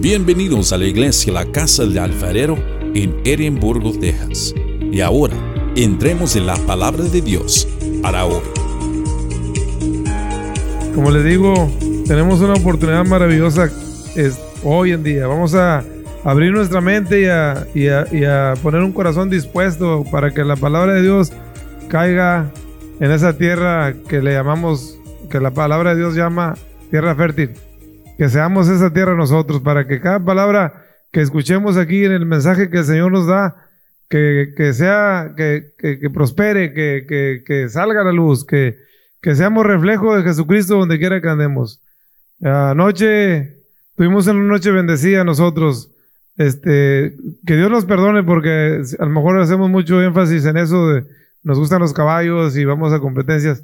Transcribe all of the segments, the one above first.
Bienvenidos a la iglesia La Casa del Alfarero en Edimburgo, Texas. Y ahora, entremos en la palabra de Dios para hoy. Como les digo, tenemos una oportunidad maravillosa hoy en día. Vamos a abrir nuestra mente y a- y a poner un corazón dispuesto para que la palabra de Dios caiga en esa tierra que le llamamos, que la palabra de Dios llama tierra fértil. Que seamos esa tierra nosotros, para que cada palabra que escuchemos aquí en el mensaje que el Señor nos da, que, que sea, que, que- que prospere, que, salga la luz, que, que seamos reflejo de Jesucristo donde quiera que andemos. Anoche tuvimos una noche bendecida nosotros. Este, que Dios nos perdone porque a lo mejor hacemos mucho énfasis en eso de nos gustan los caballos y vamos a competencias.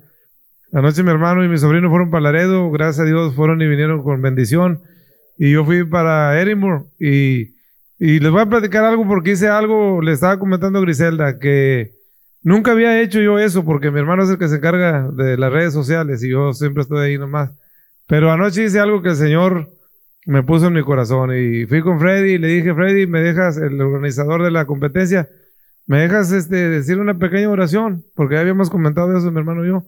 Anoche mi hermano y mi sobrino fueron para Laredo, gracias a Dios fueron y vinieron con bendición. Y yo fui para Edinburgh y, y les voy a platicar algo porque hice algo, le estaba comentando a Griselda que nunca había hecho yo eso porque mi hermano es el que se encarga de las redes sociales y yo siempre estoy ahí nomás. Pero anoche hice algo que el Señor me puso en mi corazón y fui con Freddy y le dije, Freddy, ¿me dejas, el organizador de la competencia, me dejas este, decir una pequeña oración? Porque ya habíamos comentado eso mi hermano y yo.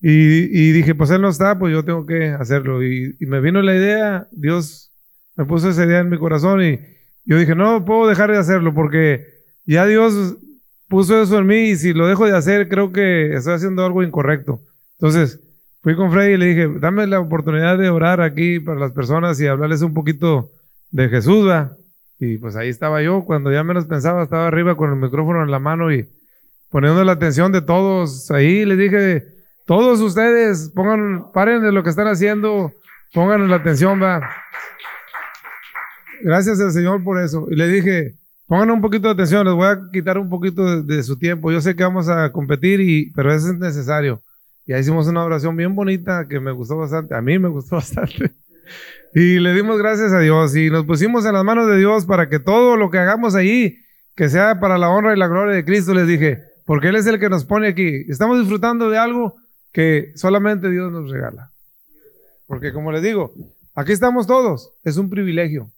Y, y dije, pues él no está, pues yo tengo que hacerlo. Y, y me vino la idea, Dios me puso esa idea en mi corazón y yo dije, no puedo dejar de hacerlo porque ya Dios puso eso en mí y si lo dejo de hacer, creo que estoy haciendo algo incorrecto. Entonces, fui con Freddy y le dije, dame la oportunidad de orar aquí para las personas y hablarles un poquito de Jesús, ¿va? Y pues ahí estaba yo, cuando ya menos pensaba, estaba arriba con el micrófono en la mano y poniendo la atención de todos ahí. Les dije, todos ustedes, pongan, paren de lo que están haciendo, pongan la atención, va. Gracias al Señor por eso. Y le dije, pongan un poquito de atención, les voy a quitar un poquito de, de su tiempo. Yo sé que vamos a competir, y, pero eso es necesario. Y ahí hicimos una oración bien bonita que me gustó bastante. A mí me gustó bastante. Y le dimos gracias a Dios y nos pusimos en las manos de Dios para que todo lo que hagamos ahí, que sea para la honra y la gloria de Cristo, les dije, porque Él es el que nos pone aquí. Estamos disfrutando de algo que solamente Dios nos regala. Porque como les digo, aquí estamos todos, es un privilegio.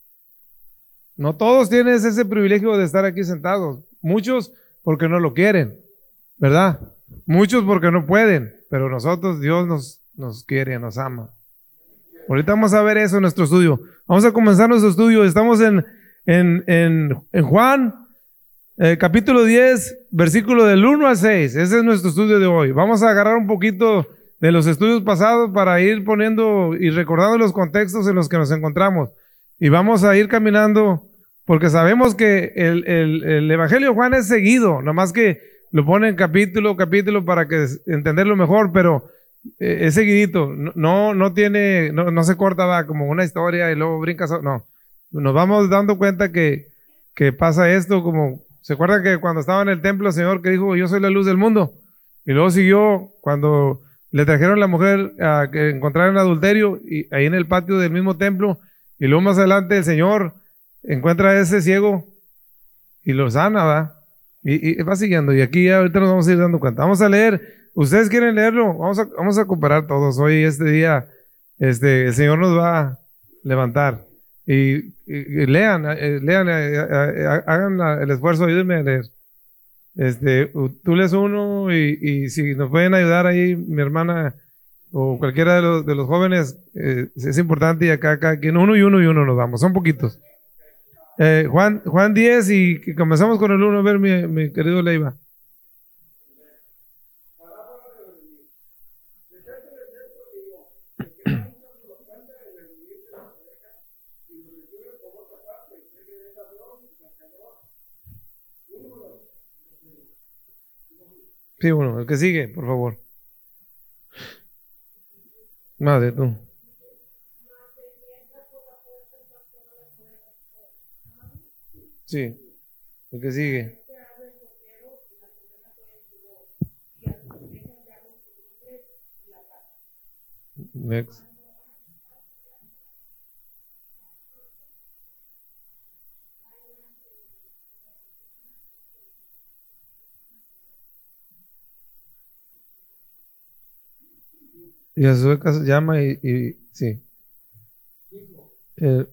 No todos tienen ese privilegio de estar aquí sentados. Muchos porque no lo quieren, ¿verdad? Muchos porque no pueden, pero nosotros, Dios nos, nos quiere, nos ama. Ahorita vamos a ver eso en nuestro estudio. Vamos a comenzar nuestro estudio. Estamos en, en, en, en Juan, eh, capítulo 10, versículo del 1 al 6. Ese es nuestro estudio de hoy. Vamos a agarrar un poquito de los estudios pasados para ir poniendo y recordando los contextos en los que nos encontramos. Y vamos a ir caminando porque sabemos que el, el, el Evangelio de Juan es seguido, nomás que lo pone en capítulo, capítulo para que entenderlo mejor, pero eh, es seguidito, no, no, no tiene, no, no se corta va, como una historia y luego brincas, no, nos vamos dando cuenta que, que pasa esto como, ¿se acuerdan que cuando estaba en el templo el Señor que dijo, yo soy la luz del mundo? Y luego siguió cuando le trajeron la mujer a que encontraron adulterio y ahí en el patio del mismo templo y luego más adelante el Señor encuentra a ese ciego y lo sana, ¿va? Y, y va siguiendo. Y aquí ya ahorita nos vamos a ir dando cuenta. Vamos a leer. ¿Ustedes quieren leerlo? Vamos a, vamos a comparar todos. Hoy, este día, este, el Señor nos va a levantar. Y, lean, eh, lean, eh, eh, hagan el esfuerzo, ayúdenme a leer. Este, tú lees uno y, si nos pueden ayudar ahí, mi hermana o cualquiera de los, jóvenes, es importante y acá, acá, quien uno y uno y uno nos damos. Son poquitos. Juan, Juan 10 y comenzamos con el 1, a ver mi, mi querido Leiva. Sí, bueno, el que sigue, por favor. Madre, tú. Sí, el que sigue. Next. Y a su casa llama y, y sí. Eh,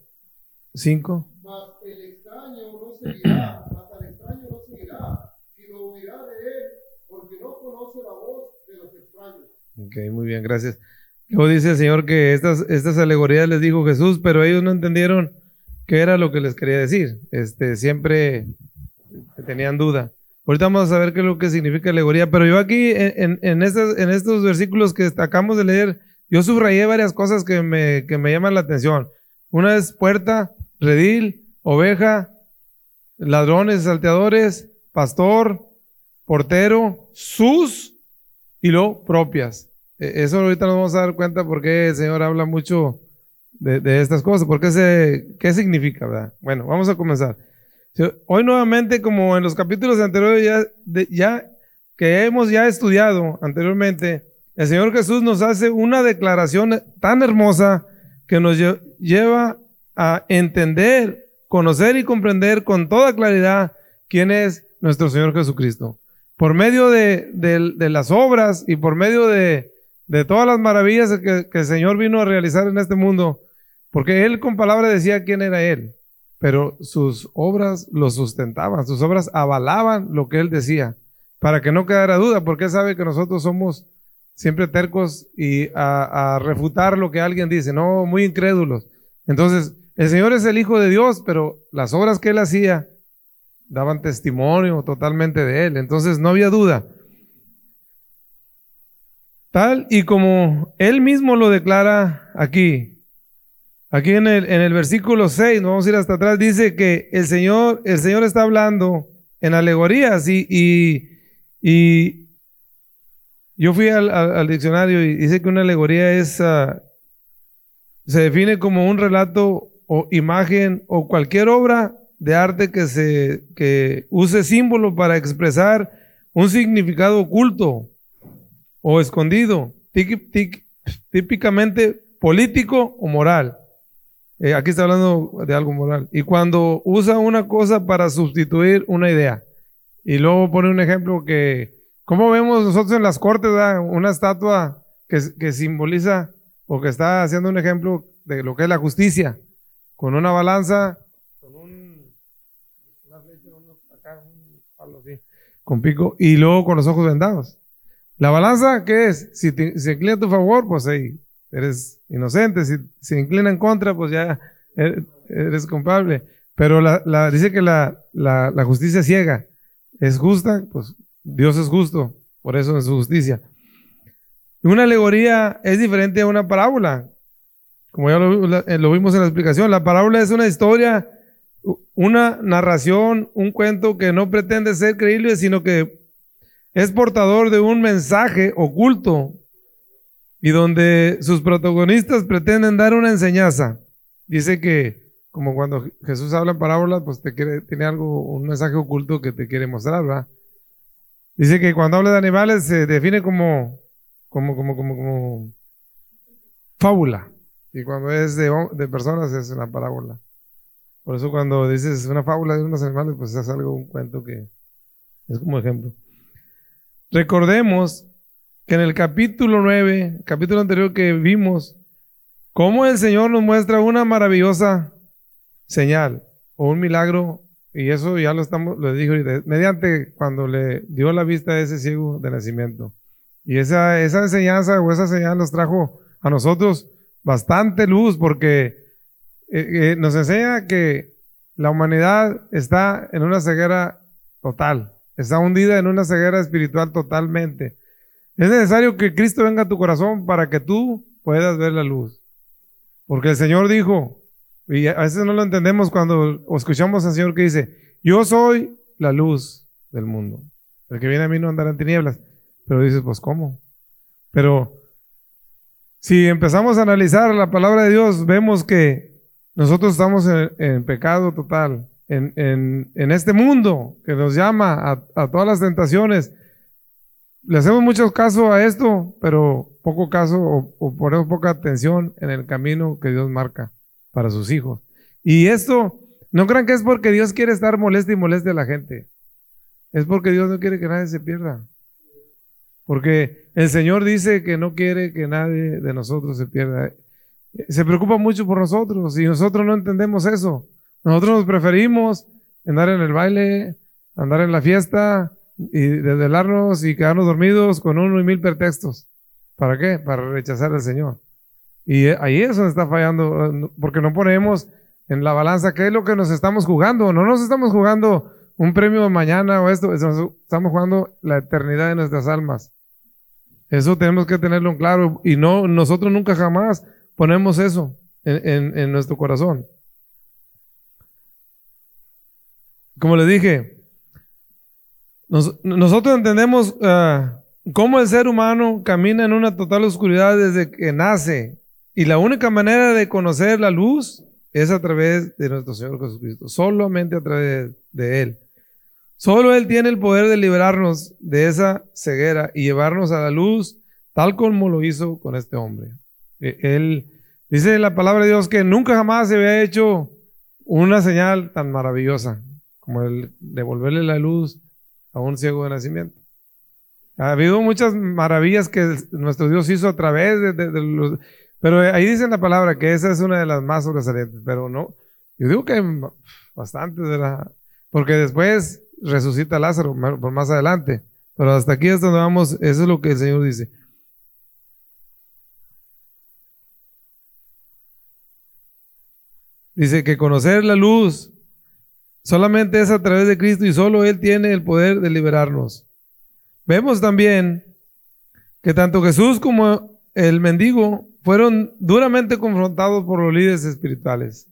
5. Mas el extraño no seguirá, mas al extraño no seguirá, sino huirá de él, porque no conoce la voz de los extraños. Ok, muy bien, gracias. Luego dice el Señor que estas, estas alegorías les dijo Jesús, pero ellos no entendieron qué era lo que les quería decir. Este, siempre tenían duda. Ahorita vamos a ver qué es lo que significa alegoría, pero yo aquí en, en, estos, versículos que acabamos de leer, yo subrayé varias cosas que me, llaman la atención. Una es puerta, redil, oveja, ladrones, salteadores, pastor, portero, sus y lo propias. E, eso ahorita nos vamos a dar cuenta porque el Señor habla mucho de, estas cosas, porque se, qué significa, ¿verdad? Bueno, vamos a comenzar. Hoy nuevamente, como en los capítulos anteriores ya, que hemos ya estudiado anteriormente, el Señor Jesús nos hace una declaración tan hermosa que nos lleva a entender, conocer y comprender con toda claridad quién es nuestro Señor Jesucristo. Por medio de, las obras y por medio de, todas las maravillas que, que, el Señor vino a realizar en este mundo, porque Él con palabras decía quién era Él, pero sus obras lo sustentaban, sus obras avalaban lo que Él decía, para que no quedara duda, porque Él sabe que nosotros somos siempre tercos y a, a refutar lo que alguien dice, no, muy incrédulos. Entonces, el Señor es el Hijo de Dios, pero las obras que Él hacía daban testimonio totalmente de Él. Entonces no había duda. Tal y como Él mismo lo declara aquí, aquí en el, en el versículo 6, vamos a ir hasta atrás, dice que el Señor, el Señor está hablando en alegorías y, y, yo fui al, diccionario y dice que una alegoría es, ah, se define como un relato o imagen o cualquier obra de arte que se que use símbolo para expresar un significado oculto o escondido, típicamente político o moral. Eh, aquí está hablando de algo moral. Y cuando usa una cosa para sustituir una idea. Y luego pone un ejemplo que, como vemos nosotros en las cortes, una estatua que, que simboliza o que está haciendo un ejemplo de lo que es la justicia con una balanza, con un, acá, un palo así, con pico, y luego con los ojos vendados. La balanza, ¿qué es? Si se inclina a tu favor, pues ahí eres inocente. Si se inclina en contra, pues ya eres, culpable. Pero la, dice que la, la, la justicia ciega es justa, pues Dios es justo, por eso es su justicia. Una alegoría es diferente a una parábola. Como ya eh, lo, vimos en la explicación, la parábola es una historia, una narración, un cuento que no pretende ser creíble, sino que es portador de un mensaje oculto y donde sus protagonistas pretenden dar una enseñanza. Dice que, como cuando Jesús habla en parábolas, pues tiene algo, un mensaje oculto que te quiere mostrar, ¿verdad? Dice que cuando habla de animales se define como, como, como, como, como fábula. Y cuando es de, de personas es una parábola. Por eso cuando dices una fábula de unos animales, pues es algo, un cuento que es como ejemplo. Recordemos en el capítulo 9, capítulo anterior que vimos, cómo el Señor nos muestra una maravillosa señal o un milagro, y eso ya lo estamos, lo dijo mediante cuando le dio la vista a ese ciego de nacimiento. Y esa, esa enseñanza o esa señal nos trajo a nosotros bastante luz porque eh, eh, nos enseña que la humanidad está en una ceguera total, está hundida en una ceguera espiritual totalmente. Es necesario que Cristo venga a tu corazón para que tú puedas ver la luz. Porque el Señor dijo, y a veces no lo entendemos cuando escuchamos al Señor que dice, yo soy la luz del mundo. El que viene a mí no andará en tinieblas. Pero dices, pues ¿cómo? Pero si empezamos a analizar la palabra de Dios, vemos que nosotros estamos en, pecado total, en, este mundo que nos llama a, todas las tentaciones. Le hacemos mucho caso a esto, pero poco caso o, ponemos poca atención en el camino que Dios marca para sus hijos. Y esto, no crean que es porque Dios quiere estar molesto y moleste a la gente. Es porque Dios no quiere que nadie se pierda. Porque el Señor dice que no quiere que nadie de nosotros se pierda. se preocupa mucho por nosotros y nosotros no entendemos eso. Nosotros nos preferimos andar en el baile, andar en la fiesta y desvelarnos y quedarnos dormidos con uno y mil pretextos. ¿Para qué? Para rechazar al Señor. Y ahí es donde está fallando, porque no ponemos en la balanza qué es lo que nos estamos jugando. No nos estamos jugando un premio mañana o esto, estamos jugando la eternidad de nuestras almas. Eso tenemos que tenerlo en claro y no, nosotros nunca jamás ponemos eso en, nuestro corazón. Como le dije, nosotros entendemos ah, cómo el ser humano camina en una total oscuridad desde que nace y la única manera de conocer la luz es a través de nuestro Señor Jesucristo, solamente a través de Él. Solo Él tiene el poder de liberarnos de esa ceguera y llevarnos a la luz, tal como lo hizo con este hombre. E, él dice la palabra de Dios que nunca jamás se había hecho una señal tan maravillosa como el devolverle la luz a un ciego de nacimiento. Ha habido muchas maravillas que nuestro Dios hizo a través de, los... Pero ahí dice en la palabra que esa es una de las más sobresalientes, pero no. Yo digo que hay bastantes de la... Porque después resucita Lázaro por más adelante. Pero hasta aquí es donde vamos, eso es lo que el Señor dice. Dice que conocer la luz solamente es a través de Cristo y solo Él tiene el poder de liberarnos. Vemos también que tanto Jesús como el mendigo fueron duramente confrontados por los líderes espirituales.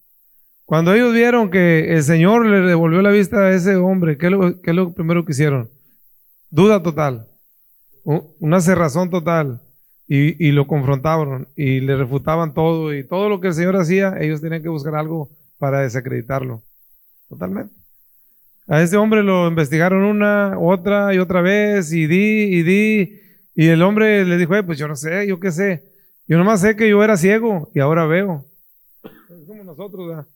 Cuando ellos vieron que el Señor le devolvió la vista a ese hombre, ¿qué es lo, primero que hicieron? Duda total, una cerrazón total. Y, lo confrontaron y le refutaban todo y todo lo que el Señor hacía, ellos tenían que buscar algo para desacreditarlo. Totalmente. A ese hombre lo investigaron una, otra y otra vez y di y di. Y el hombre le dijo, pues yo no sé, yo qué sé. Yo nomás sé que yo era ciego y ahora veo. Es como nosotros, ¿verdad?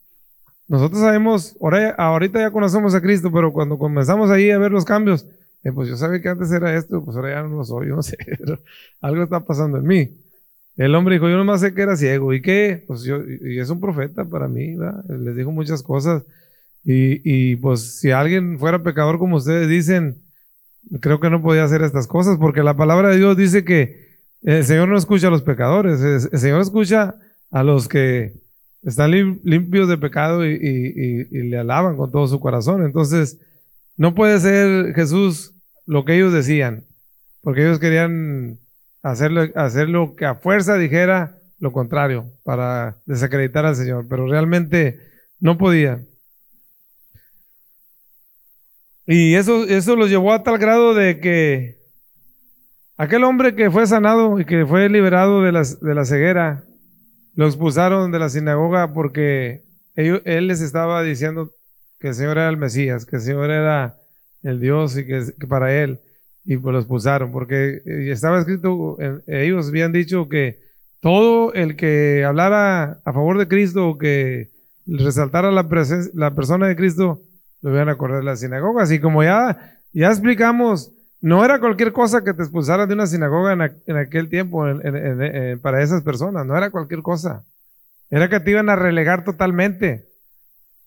Nosotros sabemos, ahorita ya conocemos a Cristo, pero cuando comenzamos ahí a ver los cambios, eh, pues yo sabía que antes era esto, pues ahora ya no lo soy, yo no sé, algo está pasando en mí. El hombre dijo, yo nomás sé que era ciego, ¿y qué? Pues yo, y es un profeta para mí, ¿verdad? Les dijo muchas cosas. Y, pues si alguien fuera pecador como ustedes dicen, creo que no podía hacer estas cosas, porque la palabra de Dios dice que el Señor no escucha a los pecadores, el Señor escucha a los que están limpios de pecado y, le alaban con todo su corazón. Entonces, no puede ser Jesús lo que ellos decían, porque ellos querían hacerlo, hacer lo que a fuerza dijera lo contrario para desacreditar al Señor, pero realmente no podía. Y eso, eso los llevó a tal grado de que aquel hombre que fue sanado y que fue liberado de, de la ceguera, lo expulsaron de la sinagoga porque él les estaba diciendo que el Señor era el Mesías, que el Señor era el Dios y que, para él, y pues lo expulsaron, porque eh, estaba escrito, ellos habían dicho que todo el que hablara a favor de Cristo o que resaltara la, la persona de Cristo, lo iban a correr de la sinagoga. Así como ya, ya explicamos no era cualquier cosa que te expulsaran de una sinagoga en, aquel tiempo para esas personas, no era cualquier cosa. Era que te iban a relegar totalmente.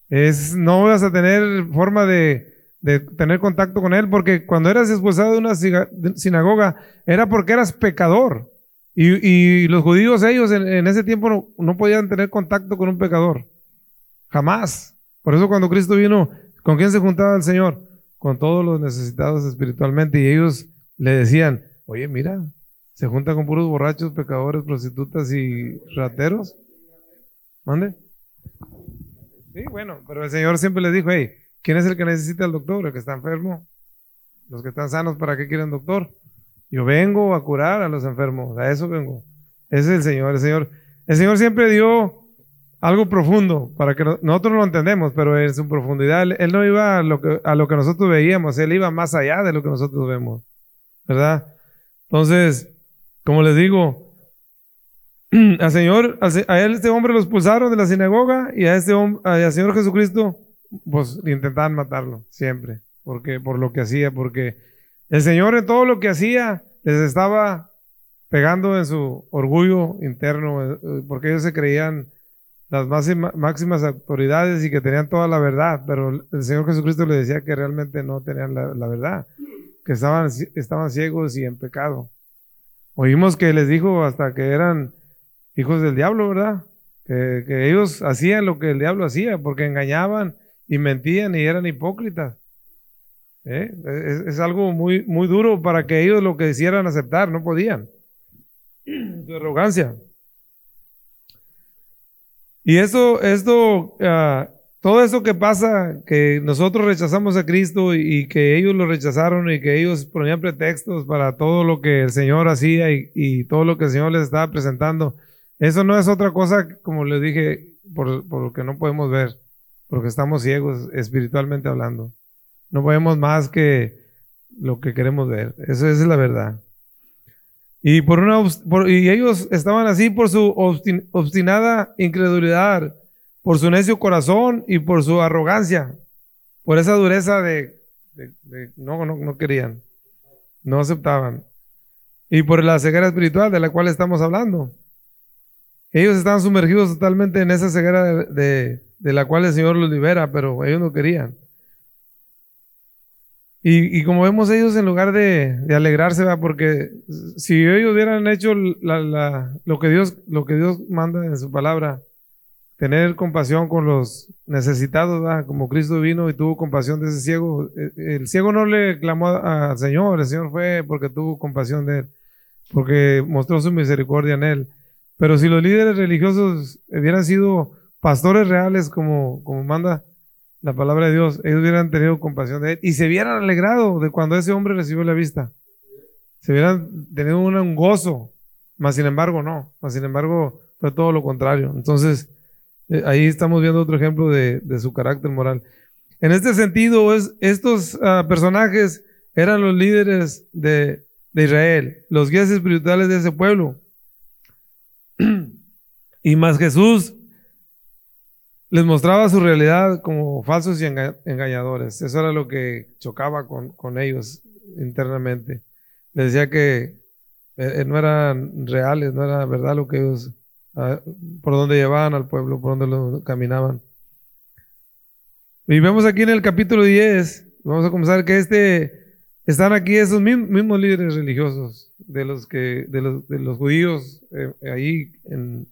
Es, no vas a tener forma de, tener contacto con él, porque cuando eras expulsado de una sinagoga era porque eras pecador. Y, los judíos, ellos en, ese tiempo no, no, podían tener contacto con un pecador. Jamás. Por eso cuando Cristo vino, ¿con quién se juntaba el Señor? con todos los necesitados espiritualmente y ellos le decían, oye, mira, se junta con puros borrachos, pecadores, prostitutas y rateros. ¿Mande? Sí, bueno, pero el Señor siempre les dijo, hey, ¿quién es el que necesita el doctor? El que está enfermo. Los que están sanos, ¿para qué quieren doctor? Yo vengo a curar a los enfermos, a eso vengo. Ese es el Señor, el Señor. El Señor siempre dio algo profundo, para que nosotros lo entendemos, pero en su profundidad, él, no iba a lo, que, a lo que nosotros veíamos, él iba más allá de lo que nosotros vemos, ¿verdad? Entonces, como les digo, al Señor, a él este hombre lo expulsaron de la sinagoga y a este hombre, al Señor Jesucristo, pues intentaban matarlo, siempre, porque, por lo que hacía, porque el Señor en todo lo que hacía les estaba pegando en su orgullo interno, eh, porque ellos se creían las máximas autoridades y que tenían toda la verdad, pero el Señor Jesucristo le decía que realmente no tenían la, verdad, que estaban, estaban ciegos y en pecado. Oímos que les dijo hasta que eran hijos del diablo, ¿verdad? Que, que ellos hacían lo que el diablo hacía, porque engañaban y mentían y eran hipócritas. ¿Eh? Es, algo muy, muy duro para que ellos lo que quisieran aceptar, no podían. Su arrogancia. Y eso, esto, ah, todo eso que pasa, que nosotros rechazamos a Cristo y, que ellos lo rechazaron y que ellos ponían pretextos para todo lo que el Señor hacía y, y todo lo que el Señor les estaba presentando, eso no es otra cosa, como les dije, por, por lo que no podemos ver, porque estamos ciegos espiritualmente hablando. No vemos más que lo que queremos ver. Eso, esa es la verdad. Y, por una, y ellos estaban así por su obstinada incredulidad, por su necio corazón y por su arrogancia, por esa dureza de, no, no, no querían, no aceptaban. Y por la ceguera espiritual de la cual estamos hablando. Ellos estaban sumergidos totalmente en esa ceguera de, de la cual el Señor los libera, pero ellos no querían. Y, como vemos ellos, en lugar de, alegrarse, ¿va? porque si ellos hubieran hecho lo, que Dios, lo que Dios manda en su palabra, tener compasión con los necesitados, ¿va? como Cristo vino y tuvo compasión de ese ciego, eh, el, ciego no le clamó al Señor, el Señor fue porque tuvo compasión de él, porque mostró su misericordia en él. Pero si los líderes religiosos hubieran sido pastores reales como, como manda la palabra de Dios, ellos hubieran tenido compasión de él y se hubieran alegrado de cuando ese hombre recibió la vista. Se hubieran tenido un, gozo, mas sin embargo no, mas sin embargo fue todo lo contrario. Entonces, eh, ahí estamos viendo otro ejemplo de, su carácter moral. En este sentido, es, estos ah, personajes eran los líderes de, de Israel, los guías espirituales de ese pueblo. y más Jesús les mostraba su realidad como falsos y engañadores. Eso era lo que chocaba con, ellos internamente. Les decía que eh, eh, no eran reales, no era verdad lo que ellos, ah, por donde llevaban al pueblo, por donde lo caminaban. Y vemos aquí en el capítulo 10, vamos a comenzar que este, están aquí esos mismos, líderes religiosos de los que, de los, de los judíos eh, ahí en,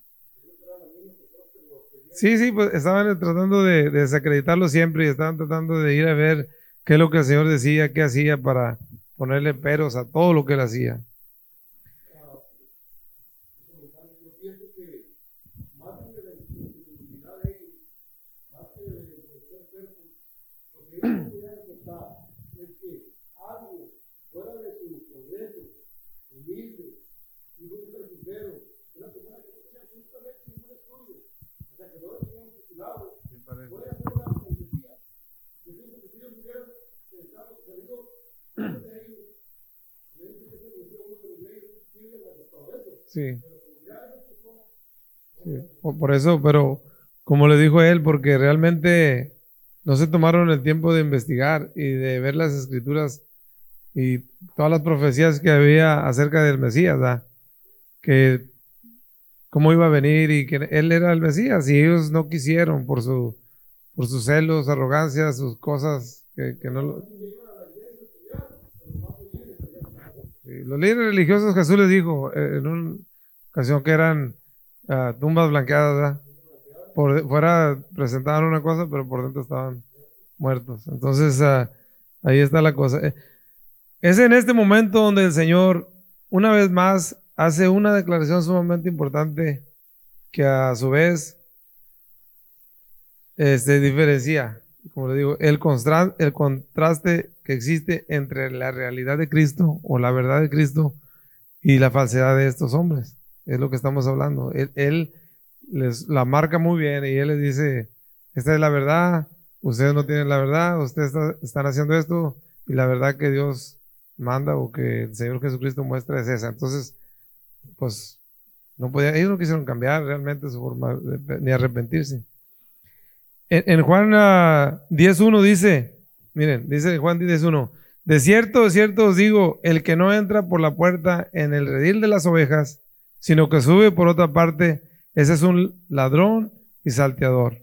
Sí, sí, pues estaban tratando de, desacreditarlo siempre y estaban tratando de ir a ver qué es lo que el Señor decía, qué hacía para ponerle peros a todo lo que él hacía. Sí. Por eso, pero como le dijo él, porque realmente no se tomaron el tiempo de investigar y de ver las escrituras y todas las profecías que había acerca del Mesías, que cómo iba a venir y que él era el Mesías y ellos no quisieron por su por sus celos, arrogancia, sus cosas que, no lo... Los líderes religiosos Jesús les dijo eh, en una ocasión que eran ah, tumbas blanqueadas, por fuera presentaban una cosa, pero por dentro estaban muertos. Entonces ah, ahí está la cosa. Eh, es en este momento donde el Señor, una vez más, hace una declaración sumamente importante que a su vez este, diferencia, como le digo, el, el contraste que existe entre la realidad de Cristo o la verdad de Cristo y la falsedad de estos hombres. Es lo que estamos hablando. Él, les la marca muy bien y él les dice, esta es la verdad, ustedes no tienen la verdad, ustedes están haciendo esto y la verdad que Dios manda o que el Señor Jesucristo muestra es esa. Entonces, pues, no podía, ellos no quisieron cambiar realmente su forma ni arrepentirse. En, en Juan 10.1 ah, dice, Miren, dice Juan 10.1, De cierto, de cierto os digo, el que no entra por la puerta en el redil de las ovejas, sino que sube por otra parte, ese es un ladrón y salteador.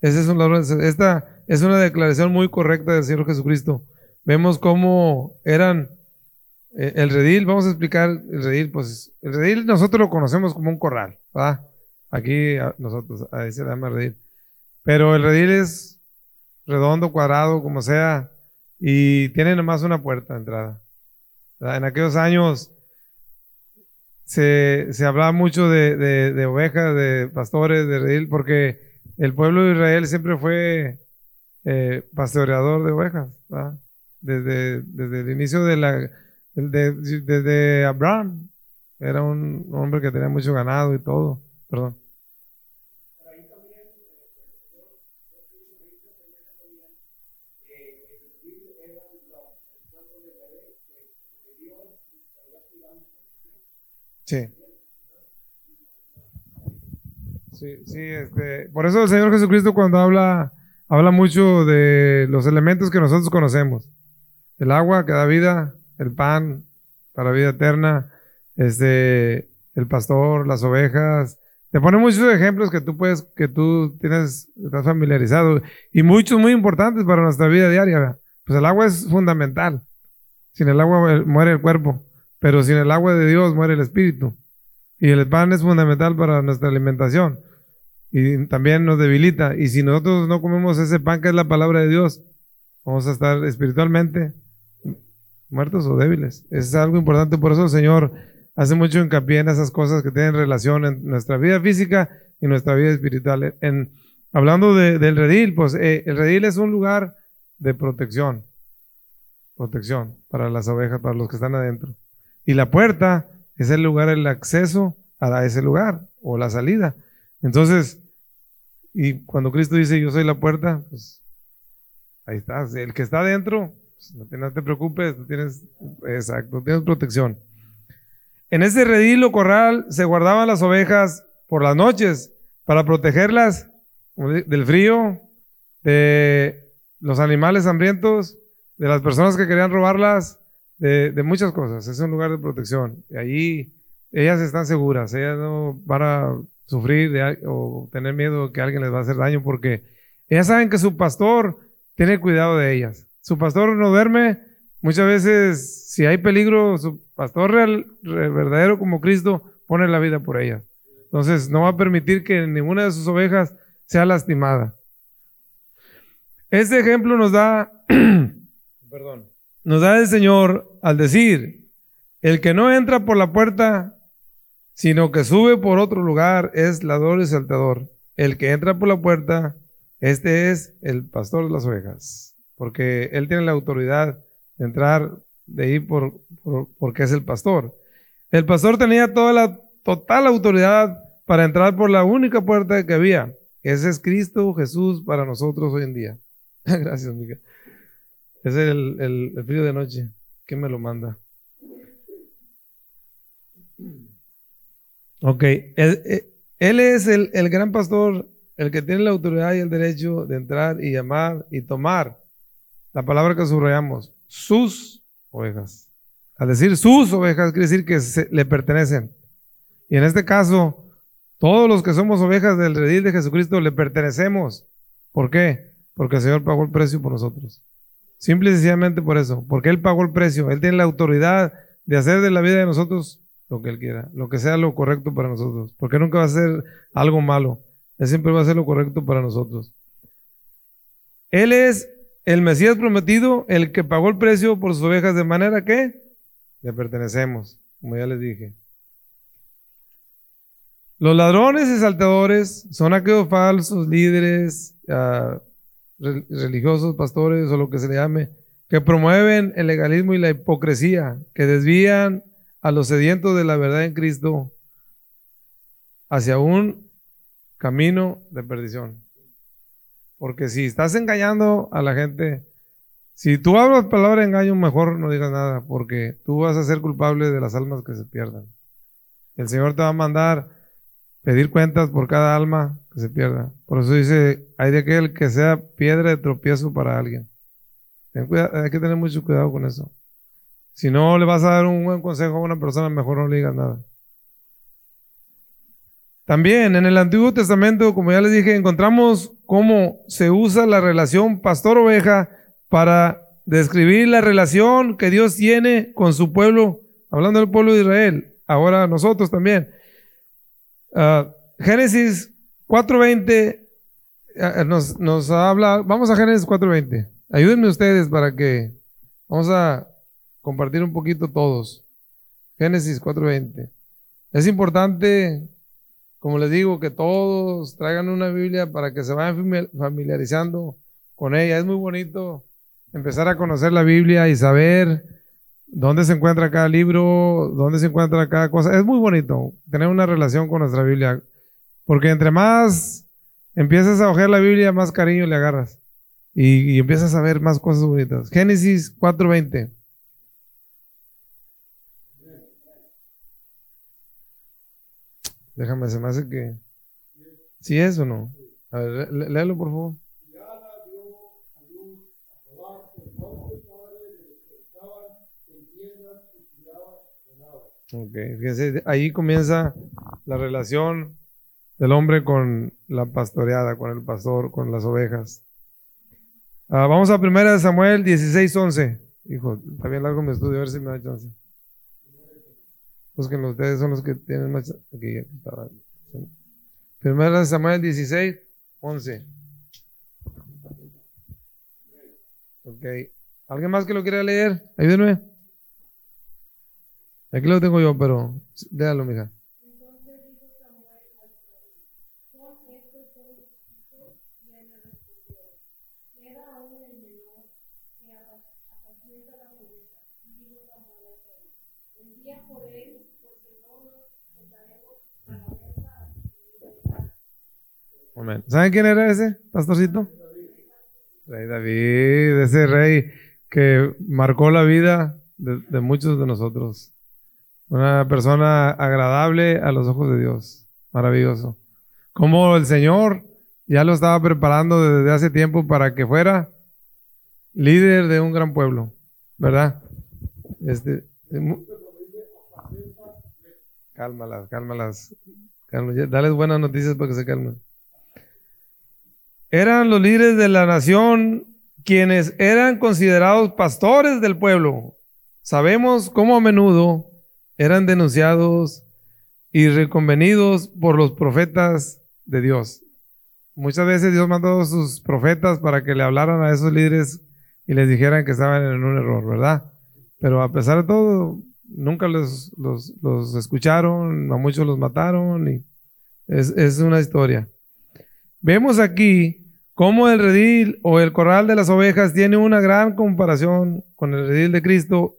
Ese es un ladrón. Esta es una declaración muy correcta del Señor Jesucristo. Vemos cómo eran eh, el redil, vamos a explicar el redil, pues el redil nosotros lo conocemos como un corral. Aquí nosotros, ahí se llama redil. Pero el redil es redondo, cuadrado, como sea, y tiene nomás una puerta de entrada. En aquellos años se, se hablaba mucho de, de, ovejas, de pastores, de redil, porque el pueblo de Israel siempre fue eh, pastoreador de ovejas, Desde, desde el inicio de la... desde Abraham, era un hombre que tenía mucho ganado y todo, perdón. Sí. Sí, sí, este, por eso el Señor Jesucristo cuando habla, habla mucho de los elementos que nosotros conocemos. El agua que da vida, el pan para vida eterna, este, el pastor, las ovejas. Te pone muchos ejemplos que tú puedes, que tú tienes, estás familiarizado y muchos muy importantes para nuestra vida diaria. Pues el agua es fundamental. Sin el agua muere el cuerpo. Pero sin el agua de Dios muere el espíritu. Y el pan es fundamental para nuestra alimentación. Y también nos debilita. Y si nosotros no comemos ese pan que es la palabra de Dios, vamos a estar espiritualmente muertos o débiles. es algo importante. Por eso el Señor hace mucho hincapié en esas cosas que tienen relación en nuestra vida física y nuestra vida espiritual. En, hablando del redil, pues eh, el redil es un lugar de protección. Protección para las ovejas, para los que están adentro. Y la puerta es el lugar, el acceso a ese lugar o la salida. Entonces, y cuando Cristo dice yo soy la puerta, pues ahí estás. El que está adentro, pues, no, te, preocupes, tú tienes, exacto, tienes protección. En ese redil corral se guardaban las ovejas por las noches para protegerlas del frío, de los animales hambrientos, de las personas que querían robarlas, de, muchas cosas. Es un lugar de protección. Y allí ellas están seguras, ellas no van a sufrir o tener miedo que alguien les va a hacer daño porque ellas saben que su pastor tiene cuidado de ellas. Su pastor no duerme. Muchas veces, si hay peligro, su pastor real, verdadero como Cristo pone la vida por ellas. Entonces, no va a permitir que ninguna de sus ovejas sea lastimada. Este ejemplo nos da, perdón, nos da el Señor al decir, el que no entra por la puerta, sino que sube por otro lugar, es ladrón y saltador. El que entra por la puerta, este es el pastor de las ovejas, porque él tiene la autoridad de entrar, de ir por, porque es el pastor. El pastor tenía toda la total autoridad para entrar por la única puerta que había. Ese es Cristo Jesús para nosotros hoy en día. Gracias, Miguel. Es el, frío de noche. ¿Quién me lo manda? Ok, él, es el, el, gran pastor, el que tiene la autoridad y el derecho de entrar y llamar y tomar la palabra que subrayamos, sus ovejas. Al decir sus ovejas, quiere decir que le pertenecen. Y en este caso, todos los que somos ovejas del redil de Jesucristo le pertenecemos. ¿Por qué? Porque el Señor pagó el precio por nosotros. Simple y sencillamente por eso, porque Él pagó el precio, Él tiene la autoridad de hacer de la vida de nosotros lo que Él quiera, lo que sea lo correcto para nosotros, porque nunca va a ser algo malo, Él siempre va a ser lo correcto para nosotros. Él es el Mesías prometido, el que pagó el precio por sus ovejas, de manera que le pertenecemos, como ya les dije. Los ladrones y saltadores son aquellos falsos líderes, uh, religiosos, pastores o lo que se le llame, que promueven el legalismo y la hipocresía, que desvían a los sedientos de la verdad en Cristo hacia un camino de perdición. Porque si estás engañando a la gente, si tú hablas palabra engaño, mejor no digas nada, porque tú vas a ser culpable de las almas que se pierdan. El Señor te va a mandar pedir cuentas por cada alma se pierda. Por eso dice, hay de aquel que sea piedra de tropiezo para alguien. hay que tener mucho cuidado con eso. Si no le vas a dar un buen consejo a una persona, mejor no le digas nada. También en el Antiguo Testamento, como ya les dije, encontramos cómo se usa la relación pastor-oveja para describir la relación que Dios tiene con su pueblo, hablando del pueblo de Israel, ahora nosotros también. Uh, Génesis 4.20 uh, nos, nos habla, vamos a Génesis 4.20, ayúdenme ustedes para que vamos a compartir un poquito todos. Génesis 4.20. Es importante como les digo, que todos traigan una Biblia para que se vayan familiarizando con ella. Es muy bonito empezar a conocer la Biblia y saber dónde se encuentra cada libro, dónde se encuentra cada cosa. Es muy bonito tener una relación con nuestra Biblia, porque entre más empiezas a ojear la Biblia, más cariño le agarras y, empiezas a ver más cosas bonitas. Génesis 4:20. Déjame, se me hace que. ¿Sí es o no? A ver, léelo por favor. Ok, fíjense, ahí comienza la relación del hombre con la pastoreada, con el pastor, con las ovejas. Ah, vamos a 1 Samuel 16, 11. Hijo, está bien largo mi estudio, a ver si me da chance. Que ustedes son los que tienen más. Aquí, Primera de Samuel 16, 11. Ok. ¿Alguien más que lo quiera leer? Ayúdenme. Aquí lo tengo yo, pero déjalo, mija. ¿Saben quién era ese pastorcito? Rey David, ese rey que marcó la vida de, muchos de nosotros. Una persona agradable a los ojos de Dios. Maravilloso. Como el Señor ya lo estaba preparando desde hace tiempo para que fuera líder de un gran pueblo, ¿verdad? Este, cálmalas, cálmalas, cálmalas. Dales buenas noticias para que se calmen eran los líderes de la nación quienes eran considerados pastores del pueblo. Sabemos cómo a menudo eran denunciados y reconvenidos por los profetas de Dios. Muchas veces Dios mandó a sus profetas para que le hablaran a esos líderes y les dijeran que estaban en un error, ¿verdad? Pero a pesar de todo, nunca los, escucharon, a muchos los mataron y es una historia. Vemos aquí cómo el redil o el corral de las ovejas tiene una gran comparación con el redil de Cristo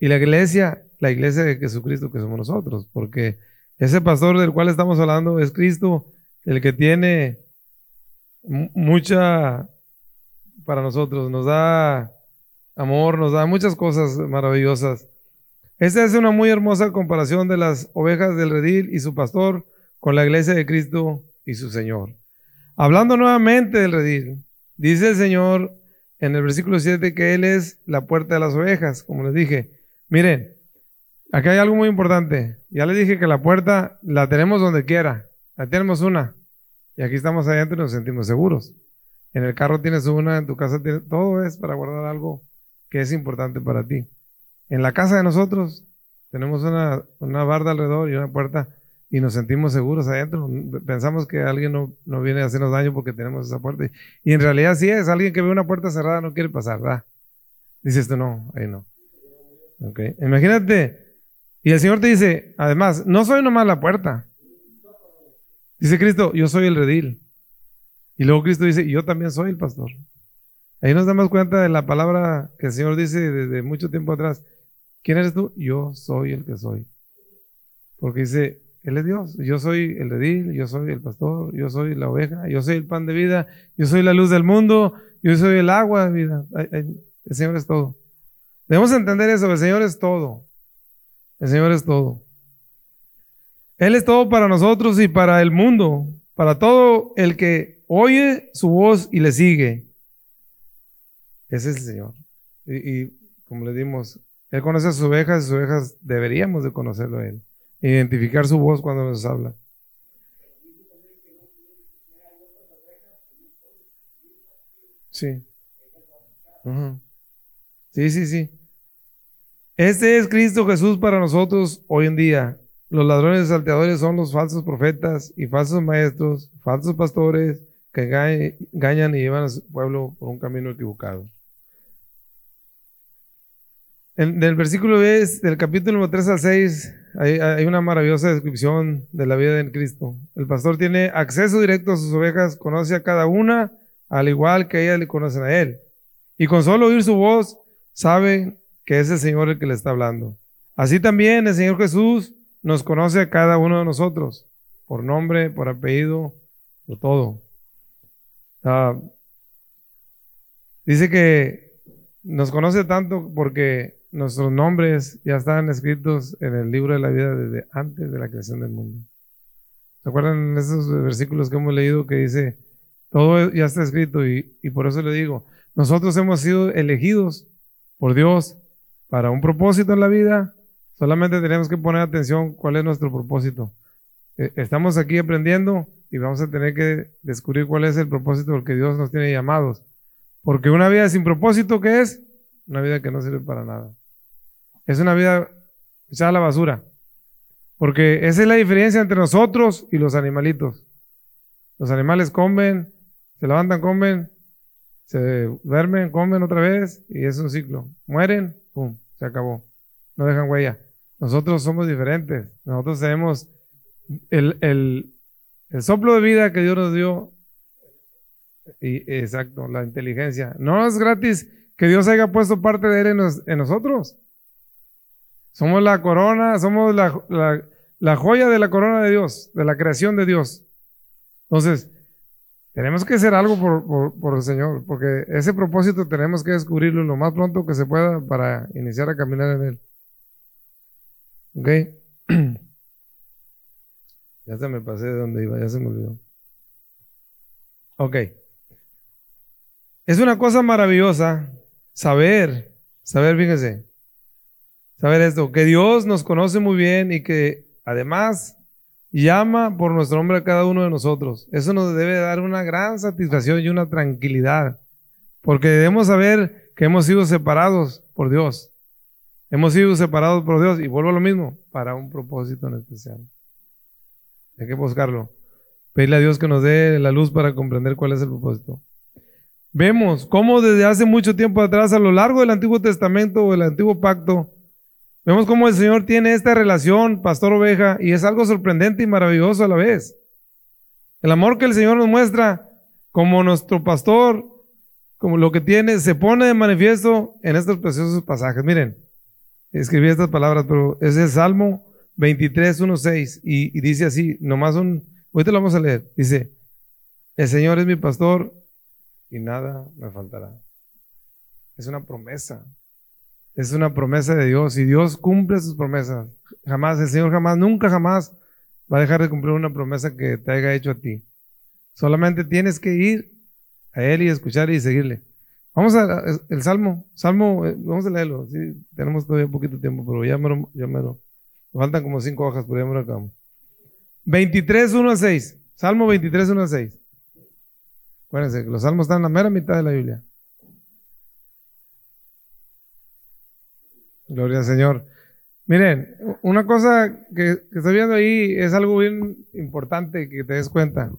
y la iglesia, la iglesia de Jesucristo que somos nosotros, porque ese pastor del cual estamos hablando es Cristo, el que tiene mucha para nosotros, nos da amor, nos da muchas cosas maravillosas. Esta es una muy hermosa comparación de las ovejas del redil y su pastor con la iglesia de Cristo y su Señor. Hablando nuevamente del redil, dice el Señor en el versículo 7 que Él es la puerta de las ovejas, como les dije. Miren, aquí hay algo muy importante. Ya les dije que la puerta la tenemos donde quiera. La tenemos una. Y aquí estamos adentro y nos sentimos seguros. En el carro tienes una, en tu casa tienes, todo es para guardar algo que es importante para ti. En la casa de nosotros tenemos una, una barda alrededor y una puerta y nos sentimos seguros adentro. Pensamos que alguien no, viene a hacernos daño porque tenemos esa puerta. Y en realidad sí es, alguien que ve una puerta cerrada no quiere pasar, ¿verdad? Dice esto, no, ahí no. Okay. Imagínate, y el Señor te dice, además, no soy nomás la puerta. Dice Cristo, yo soy el redil. Y luego Cristo dice, yo también soy el pastor. Ahí nos damos cuenta de la palabra que el Señor dice desde mucho tiempo atrás. ¿Quién eres tú? Yo soy el que soy. Porque dice, él es Dios. Yo soy el redil, yo soy el pastor, yo soy la oveja, yo soy el pan de vida, yo soy la luz del mundo, yo soy el agua de vida. El Señor es todo. Debemos entender eso, el Señor es todo. El Señor es todo. Él es todo para nosotros y para el mundo, para todo el que oye su voz y le sigue. Ese es el Señor. Y, y como le dimos, Él conoce a sus ovejas y sus ovejas deberíamos de conocerlo a Él. Identificar su voz cuando nos habla. Sí. Sí, sí, sí. Este es Cristo Jesús para nosotros hoy en día. Los ladrones y salteadores son los falsos profetas y falsos maestros, falsos pastores que engañ- engañan y llevan a su pueblo por un camino equivocado. En el versículo 10 del capítulo 3 al 6 hay, una maravillosa descripción de la vida de Cristo. El pastor tiene acceso directo a sus ovejas, conoce a cada una al igual que ellas le conocen a él. Y con solo oír su voz sabe que es el Señor el que le está hablando. Así también el Señor Jesús nos conoce a cada uno de nosotros, por nombre, por apellido, por todo. Ah, dice que nos conoce tanto porque nuestros nombres ya estaban escritos en el libro de la vida desde antes de la creación del mundo. ¿Se acuerdan esos versículos que hemos leído que dice, todo ya está escrito y, y por eso le digo, nosotros hemos sido elegidos por Dios para un propósito en la vida, solamente tenemos que poner atención cuál es nuestro propósito. Eh, Estamos aquí aprendiendo y vamos a tener que descubrir cuál es el propósito del que Dios nos tiene llamados. Porque una vida sin propósito, ¿qué es? Una vida que no sirve para nada. Es una vida echada a la basura. Porque esa es la diferencia entre nosotros y los animalitos. Los animales comen, se levantan, comen, se duermen, comen otra vez y es un ciclo. Mueren, pum, se acabó. No dejan huella. Nosotros somos diferentes. Nosotros tenemos el, el, el soplo de vida que Dios nos dio. Y, exacto, la inteligencia. No es gratis que Dios haya puesto parte de Él en, nos- en nosotros. Somos la corona, somos la, la- la joya de la corona de Dios, de la creación de Dios. Entonces, tenemos que hacer algo por, por- por el Señor, porque ese propósito tenemos que descubrirlo lo más pronto que se pueda para iniciar a caminar en Él. ¿Ok? ya se me pasé de donde iba, ya se me olvidó. Ok. Es una cosa maravillosa saber, saber, fíjese, saber esto, que Dios nos conoce muy bien y que además llama por nuestro nombre a cada uno de nosotros. Eso nos debe dar una gran satisfacción y una tranquilidad, porque debemos saber que hemos sido separados por Dios. Hemos sido separados por Dios y vuelvo a lo mismo, para un propósito en especial. Hay que buscarlo. Pedirle a Dios que nos dé la luz para comprender cuál es el propósito. Vemos cómo desde hace mucho tiempo atrás, a lo largo del Antiguo Testamento o el Antiguo Pacto, vemos cómo el Señor tiene esta relación pastor-oveja y es algo sorprendente y maravilloso a la vez. El amor que el Señor nos muestra como nuestro pastor, como lo que tiene, se pone de manifiesto en estos preciosos pasajes. Miren, escribí estas palabras, pero es el Salmo 23, 1, 6 y, y dice así, nomás un, ahorita lo vamos a leer, dice, el Señor es mi pastor y nada me faltará. Es una promesa. Es una promesa de Dios y Dios cumple sus promesas. Jamás, el Señor jamás, nunca jamás va a dejar de cumplir una promesa que te haya hecho a ti. Solamente tienes que ir a Él y escuchar y seguirle. Vamos a el Salmo, Salmo, eh, vamos a leerlo. Sí, tenemos todavía poquito tiempo, pero ya me lo, ya me lo- faltan como cinco hojas, pero ya me lo acabamos. 23, 1 a 6. Salmo 23, 1 a 6. Acuérdense los salmos están en la mera mitad de la Biblia. Gloria al Señor. Miren, una cosa que, estoy viendo ahí es algo bien importante que te des cuenta.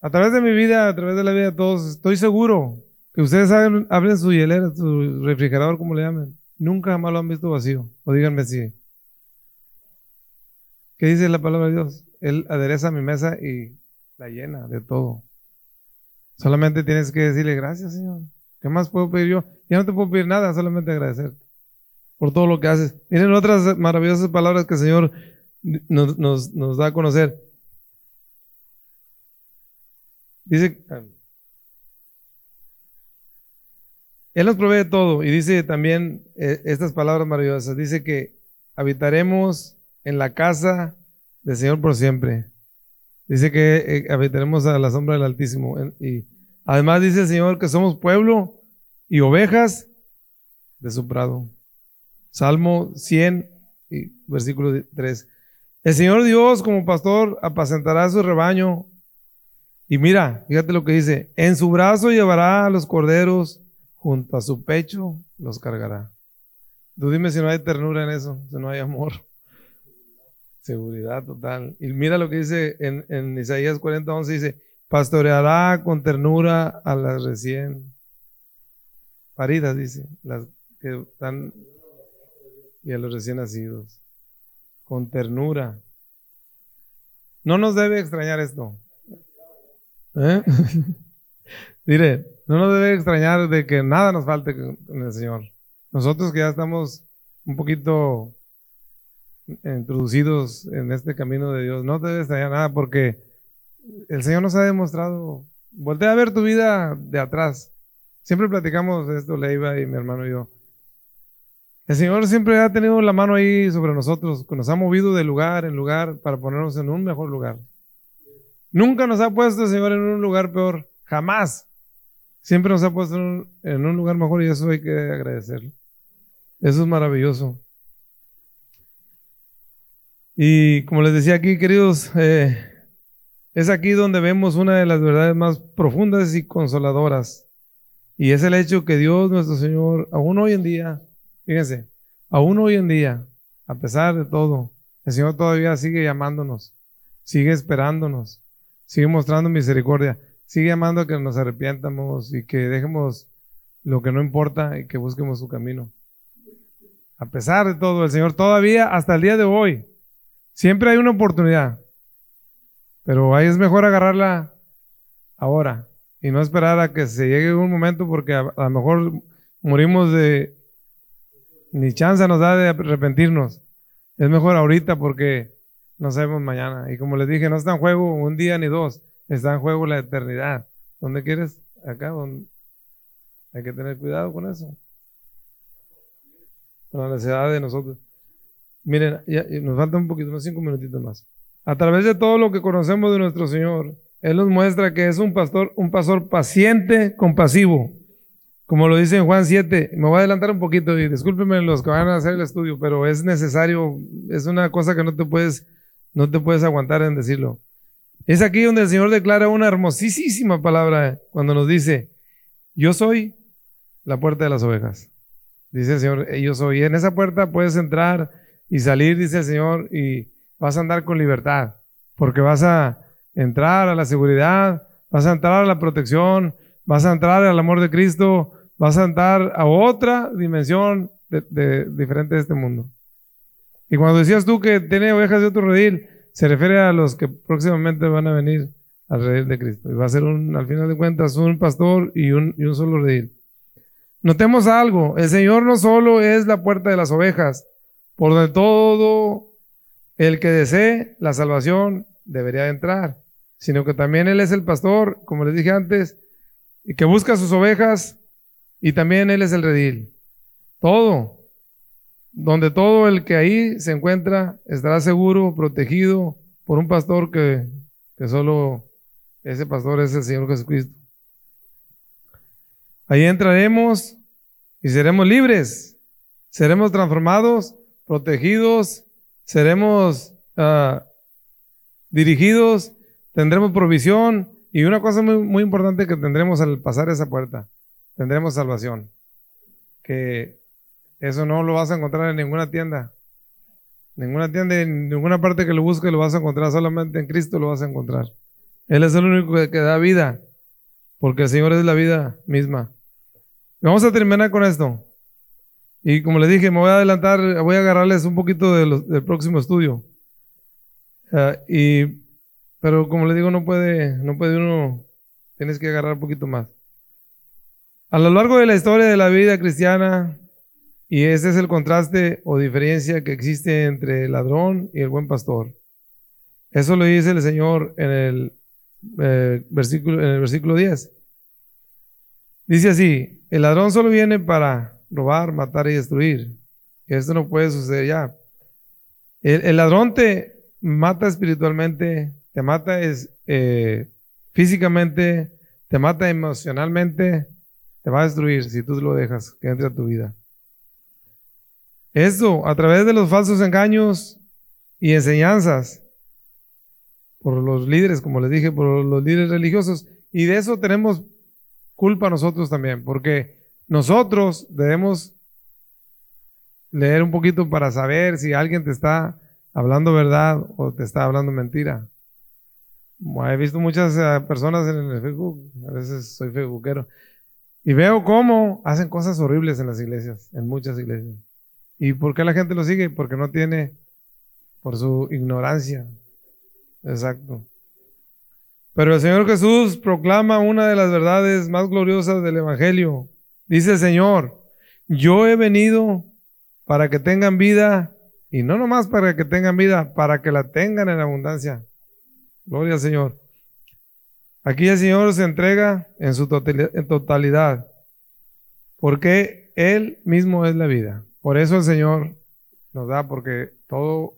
A través de mi vida, a través de la vida de todos, estoy seguro que ustedes saben, abren su hielera, su refrigerador, como le llaman. Nunca jamás lo han visto vacío. O díganme si. ¿Qué dice la palabra de Dios? Él adereza mi mesa y la llena de todo. Solamente tienes que decirle gracias, Señor. ¿Qué más puedo pedir yo? Ya no te puedo pedir nada, solamente agradecerte por todo lo que haces. Miren otras maravillosas palabras que el Señor nos, nos- da a conocer. Dice, Él nos provee todo y dice también eh, estas palabras maravillosas. Dice que habitaremos en la casa del Señor por siempre. Dice que eh, habitaremos a la sombra del Altísimo. Y Además dice el Señor que somos pueblo y ovejas de su prado. Salmo 100, y versículo 3. El Señor Dios como pastor apacentará su rebaño. Y mira, fíjate lo que dice, en su brazo llevará a los corderos, junto a su pecho los cargará. Tú dime si no hay ternura en eso, si no hay amor. Seguridad total. Y mira lo que dice en, en Isaías 40, 11, dice, pastoreará con ternura a las recién paridas, dice, las que están, y a los recién nacidos, con ternura. No nos debe extrañar esto. ¿Eh? Mire, no nos debe extrañar de que nada nos falte con el Señor. Nosotros que ya estamos un poquito introducidos en este camino de Dios, no te debe extrañar nada porque el Señor nos ha demostrado. Voltea a ver tu vida de atrás. Siempre platicamos esto, Leiva y mi hermano y yo. El Señor siempre ha tenido la mano ahí sobre nosotros, nos ha movido de lugar en lugar para ponernos en un mejor lugar. Nunca nos ha puesto el Señor en un lugar peor, jamás. Siempre nos ha puesto en un, lugar mejor y eso hay que agradecerle. Eso es maravilloso. Y como les decía aquí, queridos, eh, es aquí donde vemos una de las verdades más profundas y consoladoras. Y es el hecho que Dios, nuestro Señor, aún hoy en día, fíjense, aún hoy en día, a pesar de todo, el Señor todavía sigue llamándonos, sigue esperándonos, sigue mostrando misericordia, sigue llamando a que nos arrepientamos y que dejemos lo que no importa y que busquemos su camino. A pesar de todo, el Señor todavía, hasta el día de hoy, siempre hay una oportunidad. Pero ahí es mejor agarrarla ahora y no esperar a que se llegue un momento porque a, lo mejor morimos de... Ni chance nos da de arrepentirnos. Es mejor ahorita porque no sabemos mañana. Y como les dije, no está en juego un día ni dos, está en juego la eternidad. ¿Dónde quieres? Acá, donde hay que tener cuidado con eso. Con la necesidad de nosotros. Miren, ya, nos falta un poquito, unos cinco minutitos más. A través de todo lo que conocemos de nuestro Señor, Él nos muestra que es un pastor, un pastor paciente, compasivo. Como lo dice en Juan 7, me voy a adelantar un poquito y discúlpenme los que van a hacer el estudio, pero es necesario, es una cosa que no te puedes, no te puedes aguantar en decirlo. Es aquí donde el Señor declara una hermosísima palabra cuando nos dice, yo soy la puerta de las ovejas. Dice el Señor, yo soy. Y en esa puerta puedes entrar y salir, dice el Señor, y vas a andar con libertad, porque vas a entrar a la seguridad, vas a entrar a la protección, vas a entrar al amor de Cristo, vas a entrar a otra dimensión de, diferente de este mundo. Y cuando decías tú que tiene ovejas de otro redil, se refiere a los que próximamente van a venir al redil de Cristo. Y va a ser un, al final de cuentas, un pastor y un, y un solo redil. Notemos algo, el Señor no solo es la puerta de las ovejas, por donde todo el que desee la salvación debería entrar, sino que también Él es el pastor, como les dije antes, y que busca sus ovejas, y también Él es el redil. Todo, donde todo el que ahí se encuentra estará seguro, protegido por un pastor que, que solo ese pastor es el Señor Jesucristo. Ahí entraremos y seremos libres, seremos transformados, protegidos seremos ah, dirigidos, tendremos provisión y una cosa muy, muy importante que tendremos al pasar esa puerta, tendremos salvación. Que eso no lo vas a encontrar en ninguna tienda. Ninguna tienda, en ninguna parte que lo busques lo vas a encontrar, solamente en Cristo lo vas a encontrar. Él es el único que, da vida, porque el Señor es la vida misma. Vamos a terminar con esto. Y como les dije, me voy a adelantar, voy a agarrarles un poquito del próximo estudio. Ah, y, pero como les digo, no puede, no puede uno, tienes que agarrar un poquito más. A lo largo de la historia de la vida cristiana, y ese es el contraste o diferencia que existe entre el ladrón y el buen pastor. Eso lo dice el Señor en el, eh, versículo, en el versículo 10. Dice así, el ladrón solo viene para robar, matar y destruir. Esto no puede suceder ya. El, ladrón te mata espiritualmente, te mata eh, físicamente, te mata emocionalmente, te va a destruir si tú lo dejas que entre a tu vida. Esto, a través de los falsos engaños y enseñanzas, por los líderes, como les dije, por los líderes religiosos, y de eso tenemos culpa nosotros también, porque nosotros debemos leer un poquito para saber si alguien te está hablando verdad o te está hablando mentira. He visto muchas eh, personas en el Facebook, a veces soy facebookero, y veo cómo hacen cosas horribles en las iglesias, en muchas iglesias. ¿Y por qué la gente lo sigue? Porque no tiene, por su ignorancia. Exacto. Pero el Señor Jesús proclama una de las verdades más gloriosas del Evangelio. Dice el Señor, yo he venido para que tengan vida, y no nomás para que tengan vida, para que la tengan en abundancia. Gloria al Señor. Aquí el Señor se entrega en su totalidad, porque Él mismo es la vida. Por eso el Señor nos da, porque todo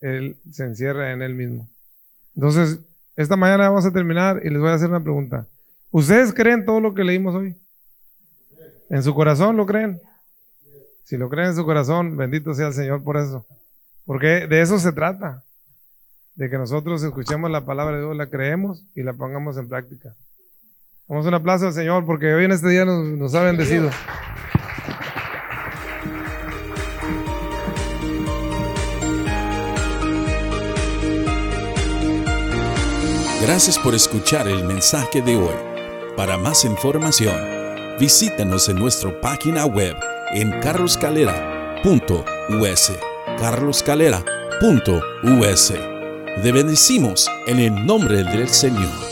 Él se encierra en Él mismo. Entonces, esta mañana vamos a terminar y les voy a hacer una pregunta. ¿Ustedes creen todo lo que leímos hoy? ¿En su corazón lo creen? Si lo creen en su corazón, bendito sea el Señor por eso. Porque de eso se trata. De que nosotros escuchemos la palabra de Dios, la creemos y la pongamos en práctica. Vamos a un aplauso al Señor porque hoy en este día nos, nos ha bendecido. Gracias por escuchar el mensaje de hoy. Para más información, visítanos en nuestra página web en carloscalera.us. carloscalera.us. Te bendecimos en el nombre del Señor.